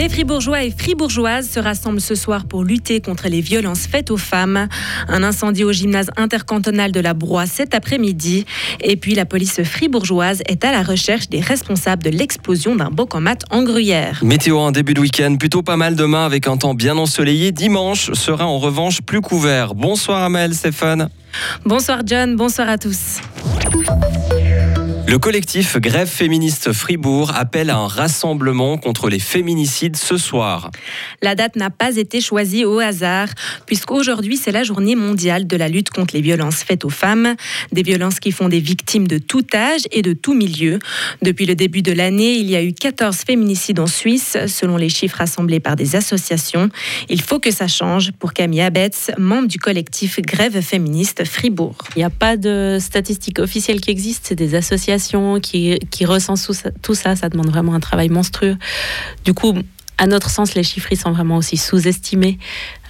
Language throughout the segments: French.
Des Fribourgeois et Fribourgeoises se rassemblent ce soir pour lutter contre les violences faites aux femmes. Un incendie au gymnase intercantonal de la Broye cet après-midi. Et puis la police fribourgeoise est à la recherche des responsables de l'explosion d'un bocomat en Gruyère. Météo en début de week-end, plutôt pas mal demain avec un temps bien ensoleillé. Dimanche sera en revanche plus couvert. Bonsoir Amel, Stéphane. Bonsoir John, bonsoir à tous. Le collectif Grève féministe Fribourg appelle à un rassemblement contre les féminicides ce soir. La date n'a pas été choisie au hasard, puisqu'aujourd'hui c'est la journée mondiale de la lutte contre les violences faites aux femmes, des violences qui font des victimes de tout âge et de tout milieu. Depuis le début de l'année, il y a eu 14 féminicides en Suisse, selon les chiffres rassemblés par des associations. Il faut que ça change pour Camille Abetz, membre du collectif Grève féministe Fribourg. Il n'y a pas de statistiques officielles qui existent, c'est des associations qui, qui recense tout ça, ça, demande vraiment un travail monstrueux. Du coup, à notre sens, les chiffres sont vraiment aussi sous-estimés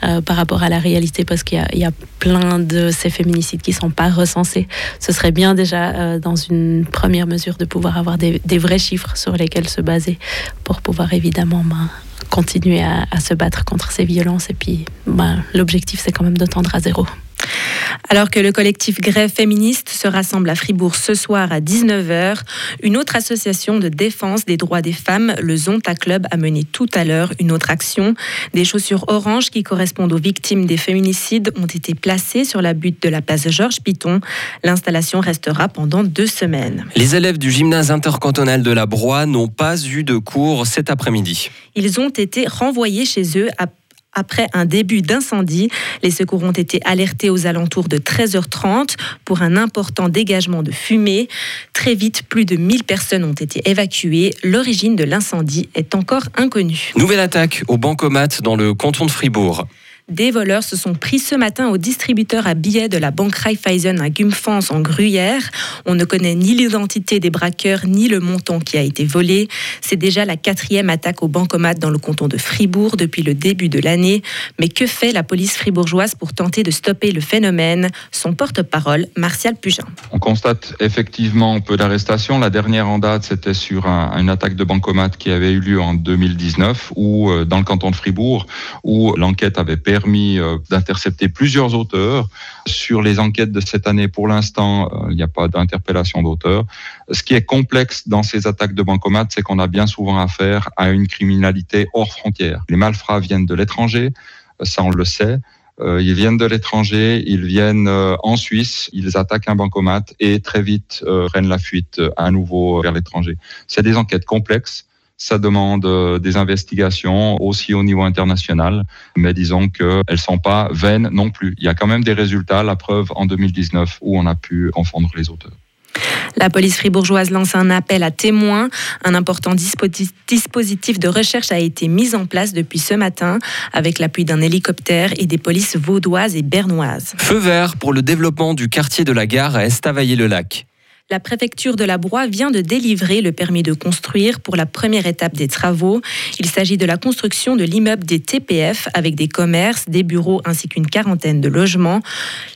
euh, par rapport à la réalité parce qu'il y, a plein de ces féminicides qui ne sont pas recensés. Ce serait bien déjà, euh, dans une première mesure, de pouvoir avoir des, vrais chiffres sur lesquels se baser pour pouvoir évidemment ben, continuer à, se battre contre ces violences. Et puis, ben, l'objectif, c'est quand même de tendre à zéro. Alors que le collectif Grève féministe se rassemble à Fribourg ce soir à 19h, une autre association de défense des droits des femmes, le Zonta Club, a mené tout à l'heure une autre action. Des chaussures oranges qui correspondent aux victimes des féminicides ont été placées sur la butte de la place Georges Piton. L'installation restera pendant deux semaines. Les élèves du gymnase intercantonal de la Broye n'ont pas eu de cours cet après-midi. Ils ont été renvoyés chez eux à après un début d'incendie. Les secours ont été alertés aux alentours de 13h30 pour un important dégagement de fumée. Très vite, plus de 1000 personnes ont été évacuées. L'origine de l'incendie est encore inconnue. Nouvelle attaque au bancomat dans le canton de Fribourg. Des voleurs se sont pris ce matin au distributeur à billets de la banque Raiffeisen à Gumfans en Gruyère. On ne connaît ni l'identité des braqueurs ni le montant qui a été volé. C'est déjà la quatrième attaque au bancomat dans le canton de Fribourg depuis le début de l'année. Mais que fait la police fribourgeoise pour tenter de stopper le phénomène? Son porte-parole, Martial Pugin. On constate effectivement peu d'arrestations. La dernière en date, c'était sur une attaque de bancomat qui avait eu lieu en 2019 ou euh, dans le canton de Fribourg où l'enquête avait perdu permis euh, d'intercepter plusieurs auteurs. Sur les enquêtes de cette année, pour l'instant, euh, il n'y a pas d'interpellation d'auteurs. Ce qui est complexe dans ces attaques de bancomat, c'est qu'on a bien souvent affaire à une criminalité hors frontières. Les malfrats viennent de l'étranger, ça on le sait. Euh, ils viennent de l'étranger, ils viennent en Suisse, ils attaquent un bancomat et très vite prennent la fuite à nouveau vers l'étranger. C'est des enquêtes complexes ça demande euh, des investigations aussi au niveau international, mais disons qu'elles ne sont pas vaines non plus. Il y a quand même des résultats, la preuve en 2019 où on a pu confondre les auteurs. La police fribourgeoise lance un appel à témoins. Un important dispositif de recherche a été mis en place depuis ce matin avec l'appui d'un hélicoptère et des polices vaudoises et bernoises. Feu vert pour le développement du quartier de la gare à Estavayer-le-Lac. La préfecture de la Broye vient de délivrer le permis de construire pour la première étape des travaux. Il s'agit de la construction de l'immeuble des TPF avec des commerces, des bureaux ainsi qu'une quarantaine de logements.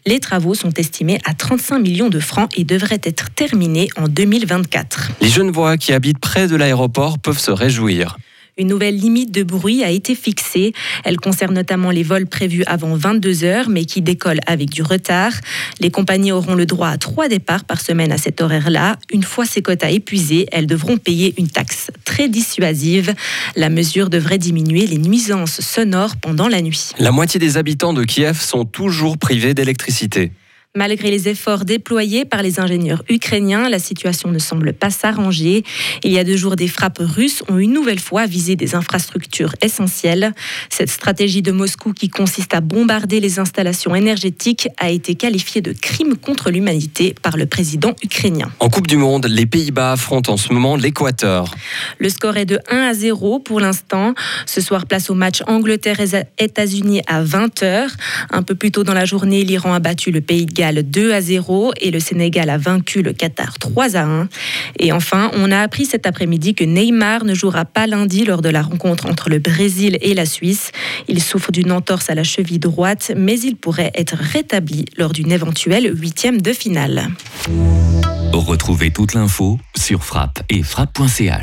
Les travaux sont estimés à 35 millions de francs et devraient être terminés en 2024. Les jeunes voix qui habitent près de l'aéroport peuvent se réjouir. Une nouvelle limite de bruit a été fixée. Elle concerne notamment les vols prévus avant 22 heures, mais qui décollent avec du retard. Les compagnies auront le droit à trois départs par semaine à cet horaire-là. Une fois ces quotas épuisés, elles devront payer une taxe très dissuasive. La mesure devrait diminuer les nuisances sonores pendant la nuit. La moitié des habitants de Kiev sont toujours privés d'électricité. Malgré les efforts déployés par les ingénieurs ukrainiens, la situation ne semble pas s'arranger. Il y a deux jours, des frappes russes ont une nouvelle fois visé des infrastructures essentielles. Cette stratégie de Moscou qui consiste à bombarder les installations énergétiques a été qualifiée de crime contre l'humanité par le président ukrainien. En Coupe du Monde, les Pays-Bas affrontent en ce moment l'Équateur. Le score est de 1 à 0 pour l'instant. Ce soir, place au match Angleterre-États-Unis à 20h. Un peu plus tôt dans la journée, l'Iran a battu le Pays de Galles 2 à 0 et le Sénégal a vaincu le Qatar 3 à 1. Et enfin, on a appris cet après-midi que Neymar ne jouera pas lundi lors de la rencontre entre le Brésil et la Suisse. Il souffre d'une entorse à la cheville droite, mais il pourrait être rétabli lors d'une éventuelle huitième de finale. Retrouvez toute l'info sur frappe et frappe.ch.